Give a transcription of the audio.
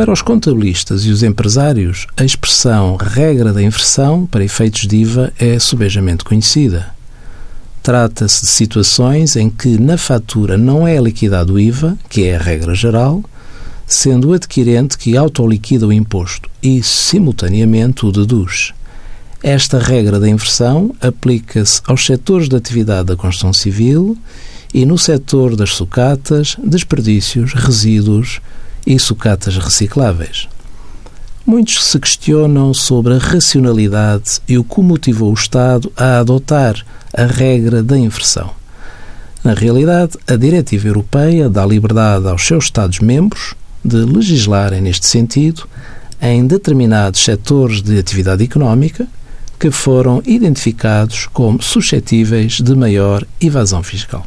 Para os contabilistas e os empresários, a expressão regra da inversão para efeitos de IVA é subejamente conhecida. Trata-se de situações em que na fatura não é liquidado o IVA, que é a regra geral, sendo o adquirente que autoliquida o imposto e, simultaneamente, o deduz. Esta regra da inversão aplica-se aos setores de atividade da construção civil e no setor das sucatas, desperdícios, resíduos e sucatas recicláveis. Muitos se questionam sobre a racionalidade e o que motivou o Estado a adotar a regra da inversão. Na realidade, a Diretiva Europeia dá liberdade aos seus Estados-membros de legislarem neste sentido em determinados setores de atividade económica que foram identificados como suscetíveis de maior evasão fiscal.